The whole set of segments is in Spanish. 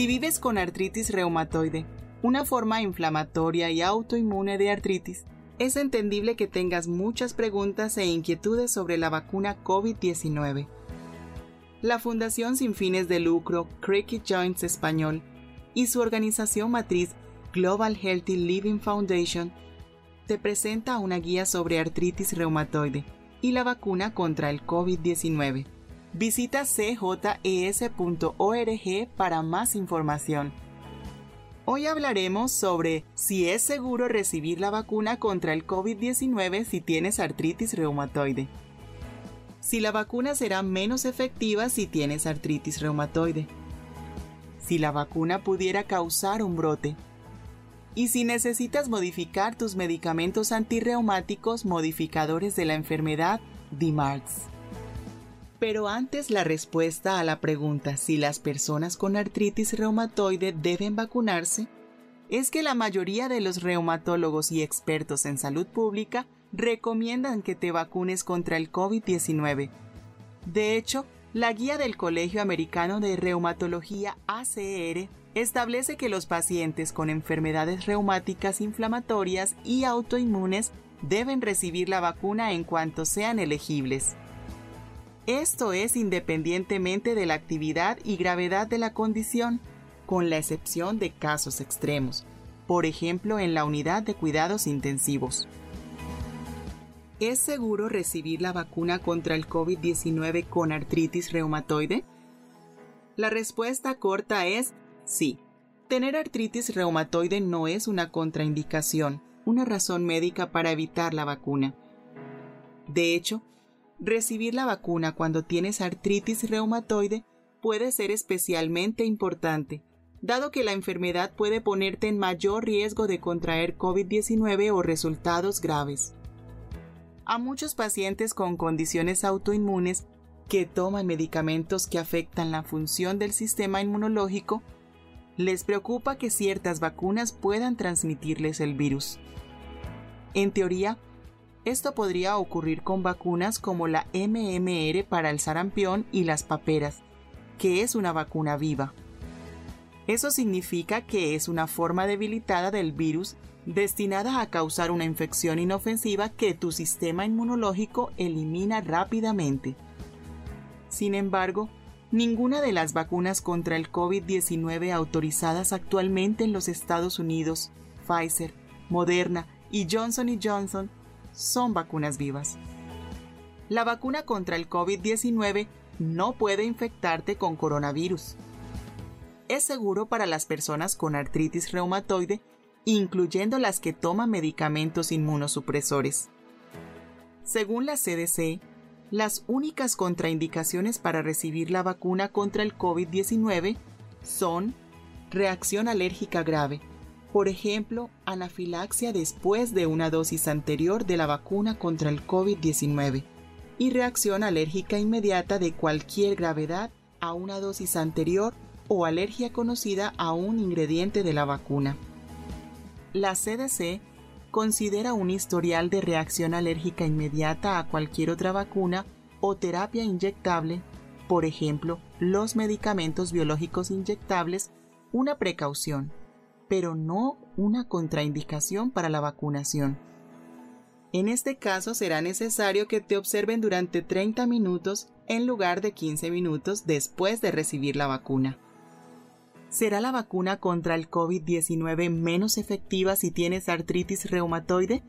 Si vives con artritis reumatoide, una forma inflamatoria y autoinmune de artritis, es entendible que tengas muchas preguntas e inquietudes sobre la vacuna COVID-19. La Fundación sin fines de lucro Cricket Joints Español y su organización matriz Global Healthy Living Foundation te presenta una guía sobre artritis reumatoide y la vacuna contra el COVID-19. Visita cjes.org para más información. Hoy hablaremos sobre si es seguro recibir la vacuna contra el COVID-19 si tienes artritis reumatoide. Si la vacuna será menos efectiva si tienes artritis reumatoide. Si la vacuna pudiera causar un brote. Y si necesitas modificar tus medicamentos antirreumáticos modificadores de la enfermedad DMARDS. Pero antes la respuesta a la pregunta si las personas con artritis reumatoide deben vacunarse, es que la mayoría de los reumatólogos y expertos en salud pública recomiendan que te vacunes contra el COVID-19. De hecho, la guía del Colegio Americano de Reumatología ACR establece que los pacientes con enfermedades reumáticas inflamatorias y autoinmunes deben recibir la vacuna en cuanto sean elegibles. Esto es independientemente de la actividad y gravedad de la condición, con la excepción de casos extremos, por ejemplo en la unidad de cuidados intensivos. ¿Es seguro recibir la vacuna contra el COVID-19 con artritis reumatoide? La respuesta corta es sí. Tener artritis reumatoide no es una contraindicación, una razón médica para evitar la vacuna. De hecho, recibir la vacuna cuando tienes artritis reumatoide puede ser especialmente importante, dado que la enfermedad puede ponerte en mayor riesgo de contraer COVID-19 o resultados graves. A muchos pacientes con condiciones autoinmunes que toman medicamentos que afectan la función del sistema inmunológico, les preocupa que ciertas vacunas puedan transmitirles el virus. En teoría, esto podría ocurrir con vacunas como la MMR para el sarampión y las paperas, que es una vacuna viva. Eso significa que es una forma debilitada del virus destinada a causar una infección inofensiva que tu sistema inmunológico elimina rápidamente. Sin embargo, ninguna de las vacunas contra el COVID-19 autorizadas actualmente en los Estados Unidos, Pfizer, Moderna y Johnson Johnson, son vacunas vivas. La vacuna contra el COVID-19 no puede infectarte con coronavirus. Es seguro para las personas con artritis reumatoide, incluyendo las que toman medicamentos inmunosupresores. Según la CDC, las únicas contraindicaciones para recibir la vacuna contra el COVID-19 son reacción alérgica grave, por ejemplo, anafilaxia después de una dosis anterior de la vacuna contra el COVID-19 y reacción alérgica inmediata de cualquier gravedad a una dosis anterior o alergia conocida a un ingrediente de la vacuna. La CDC considera un historial de reacción alérgica inmediata a cualquier otra vacuna o terapia inyectable, por ejemplo, los medicamentos biológicos inyectables, una precaución pero no una contraindicación para la vacunación. En este caso será necesario que te observen durante 30 minutos en lugar de 15 minutos después de recibir la vacuna. ¿Será la vacuna contra el COVID-19 menos efectiva si tienes artritis reumatoide?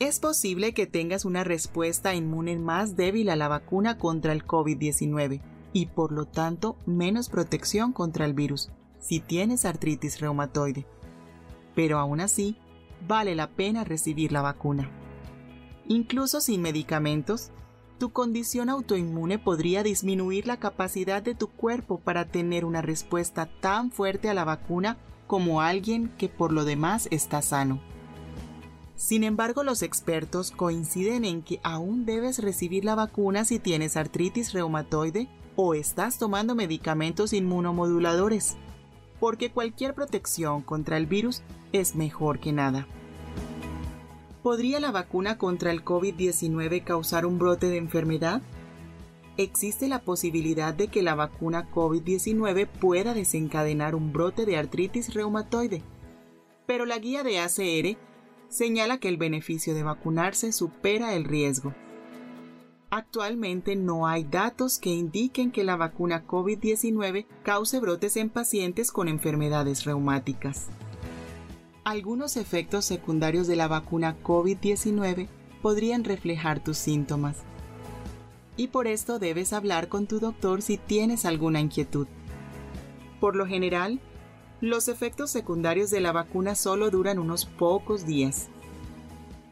Es posible que tengas una respuesta inmune más débil a la vacuna contra el COVID-19 y por lo tanto menos protección contra el virus si tienes artritis reumatoide. Pero aún así, vale la pena recibir la vacuna. Incluso sin medicamentos, tu condición autoinmune podría disminuir la capacidad de tu cuerpo para tener una respuesta tan fuerte a la vacuna como alguien que por lo demás está sano. Sin embargo, los expertos coinciden en que aún debes recibir la vacuna si tienes artritis reumatoide o estás tomando medicamentos inmunomoduladores porque cualquier protección contra el virus es mejor que nada. ¿Podría la vacuna contra el COVID-19 causar un brote de enfermedad? existe la posibilidad de que la vacuna COVID-19 pueda desencadenar un brote de artritis reumatoide. Pero la guía de ACR señala que el beneficio de vacunarse supera el riesgo. Actualmente no hay datos que indiquen que la vacuna COVID-19 cause brotes en pacientes con enfermedades reumáticas. Algunos efectos secundarios de la vacuna COVID-19 podrían reflejar tus síntomas. Y por esto debes hablar con tu doctor si tienes alguna inquietud. Por lo general, los efectos secundarios de la vacuna solo duran unos pocos días.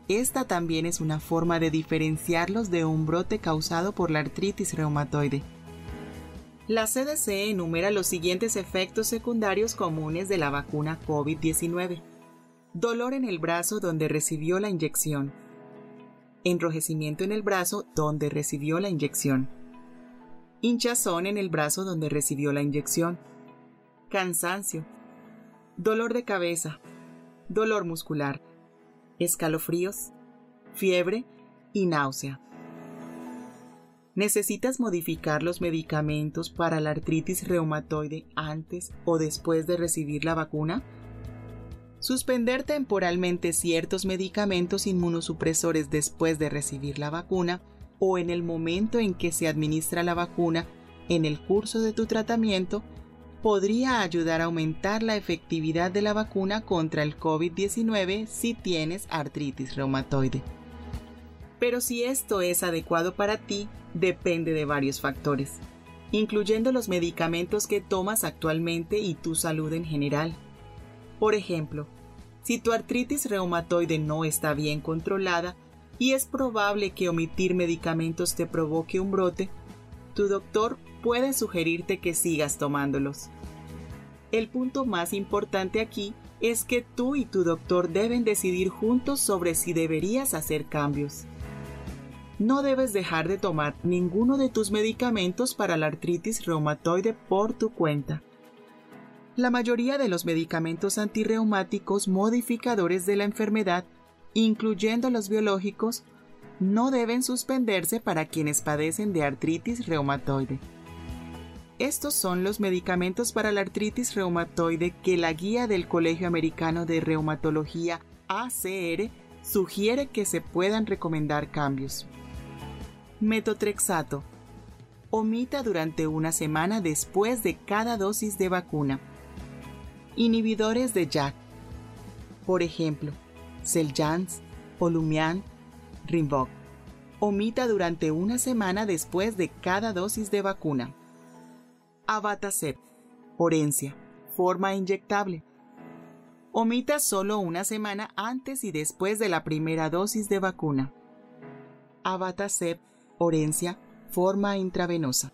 Esta también es una forma de diferenciarlos de un brote causado por la artritis reumatoide. La CDC enumera los siguientes efectos secundarios comunes de la vacuna COVID-19. Dolor en el brazo donde recibió la inyección. Enrojecimiento en el brazo donde recibió la inyección, hinchazón en el brazo donde recibió la inyección, cansancio, dolor de cabeza, dolor muscular, escalofríos, fiebre y náusea. ¿Necesitas modificar los medicamentos para la artritis reumatoide antes o después de recibir la vacuna? Suspender temporalmente ciertos medicamentos inmunosupresores después de recibir la vacuna o en el momento en que se administra la vacuna en el curso de tu tratamiento podría ayudar a aumentar la efectividad de la vacuna contra el COVID-19 si tienes artritis reumatoide. Pero si esto es adecuado para ti, depende de varios factores, incluyendo los medicamentos que tomas actualmente y tu salud en general. Por ejemplo, si tu artritis reumatoide no está bien controlada y es probable que omitir medicamentos te provoque un brote, tu doctor puede sugerirte que sigas tomándolos. El punto más importante aquí es que tú y tu doctor deben decidir juntos sobre si deberías hacer cambios. No debes dejar de tomar ninguno de tus medicamentos para la artritis reumatoide por tu cuenta. La mayoría de los medicamentos antirreumáticos modificadores de la enfermedad, incluyendo los biológicos, no deben suspenderse para quienes padecen de artritis reumatoide. Estos son los medicamentos para la artritis reumatoide que la guía del Colegio Americano de Reumatología ACR sugiere que se puedan recomendar cambios. Metotrexato. Omita durante una semana después de cada dosis de vacuna. Inhibidores de JAK. Por ejemplo, Xeljanz, Olumiant, Rinvoq. Omita durante una semana después de cada dosis de vacuna. Abatacept, Orencia, forma inyectable. Omita solo una semana antes y después de la primera dosis de vacuna. Abatacept, Orencia, forma intravenosa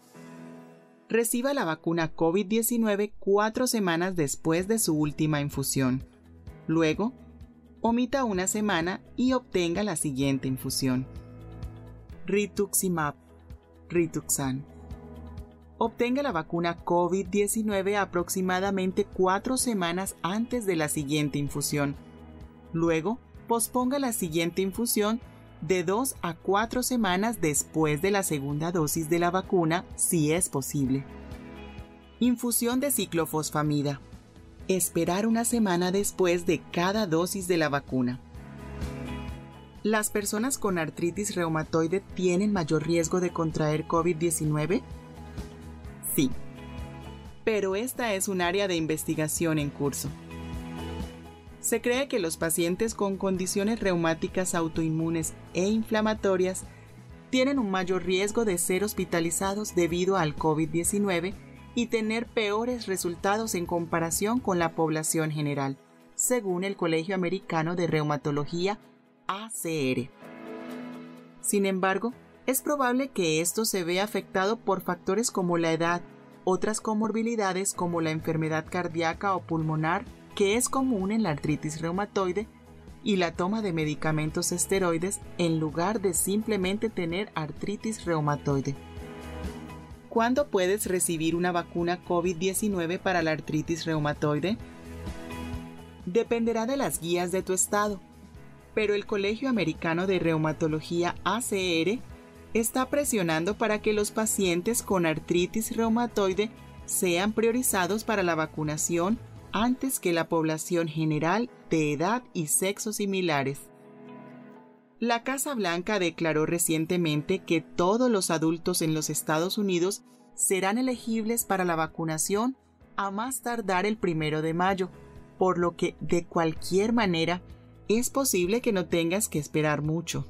reciba la vacuna COVID-19 cuatro semanas después de su última infusión. Luego, omita una semana y obtenga la siguiente infusión. Rituximab, Rituxan. Obtenga la vacuna COVID-19 aproximadamente cuatro semanas antes de la siguiente infusión. Luego, posponga la siguiente infusión de 2 a 4 semanas después de la segunda dosis de la vacuna, si es posible. Infusión de ciclofosfamida. Esperar una semana después de cada dosis de la vacuna. ¿Las personas con artritis reumatoide tienen mayor riesgo de contraer COVID-19? Sí. Pero esta es un área de investigación en curso. Se cree que los pacientes con condiciones reumáticas autoinmunes e inflamatorias tienen un mayor riesgo de ser hospitalizados debido al COVID-19 y tener peores resultados en comparación con la población general, según el Colegio Americano de Reumatología ACR. Sin embargo, es probable que esto se vea afectado por factores como la edad, otras comorbilidades como la enfermedad cardíaca o pulmonar que es común en la artritis reumatoide y la toma de medicamentos esteroides en lugar de simplemente tener artritis reumatoide. ¿Cuándo puedes recibir una vacuna COVID-19 para la artritis reumatoide? Dependerá de las guías de tu estado, pero el Colegio Americano de Reumatología ACR está presionando para que los pacientes con artritis reumatoide sean priorizados para la vacunación antes que la población general de edad y sexo similares. La Casa Blanca declaró recientemente que todos los adultos en los Estados Unidos serán elegibles para la vacunación a más tardar el primero de mayo, por lo que de cualquier manera es posible que no tengas que esperar mucho.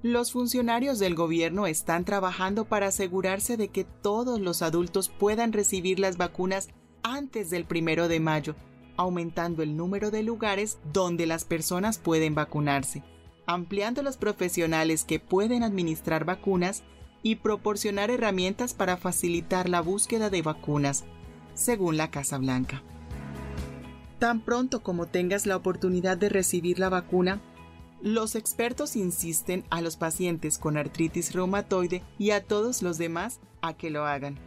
Los funcionarios del gobierno están trabajando para asegurarse de que todos los adultos puedan recibir las vacunas antes del primero de mayo, aumentando el número de lugares donde las personas pueden vacunarse, ampliando los profesionales que pueden administrar vacunas y proporcionar herramientas para facilitar la búsqueda de vacunas, según la Casa Blanca. Tan pronto como tengas la oportunidad de recibir la vacuna, los expertos insisten a los pacientes con artritis reumatoide y a todos los demás a que lo hagan.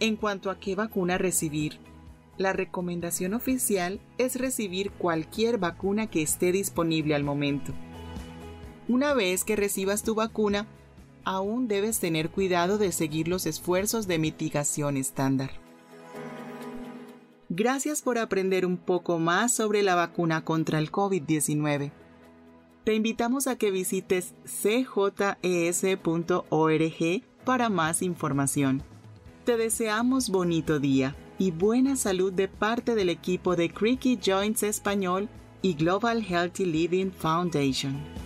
En cuanto a qué vacuna recibir, la recomendación oficial es recibir cualquier vacuna que esté disponible al momento. Una vez que recibas tu vacuna, aún debes tener cuidado de seguir los esfuerzos de mitigación estándar. Gracias por aprender un poco más sobre la vacuna contra el COVID-19 te invitamos a que visites cjes.org para más información. Te deseamos bonito día y buena salud de parte del equipo de Creaky Joints Español y Global Healthy Living Foundation.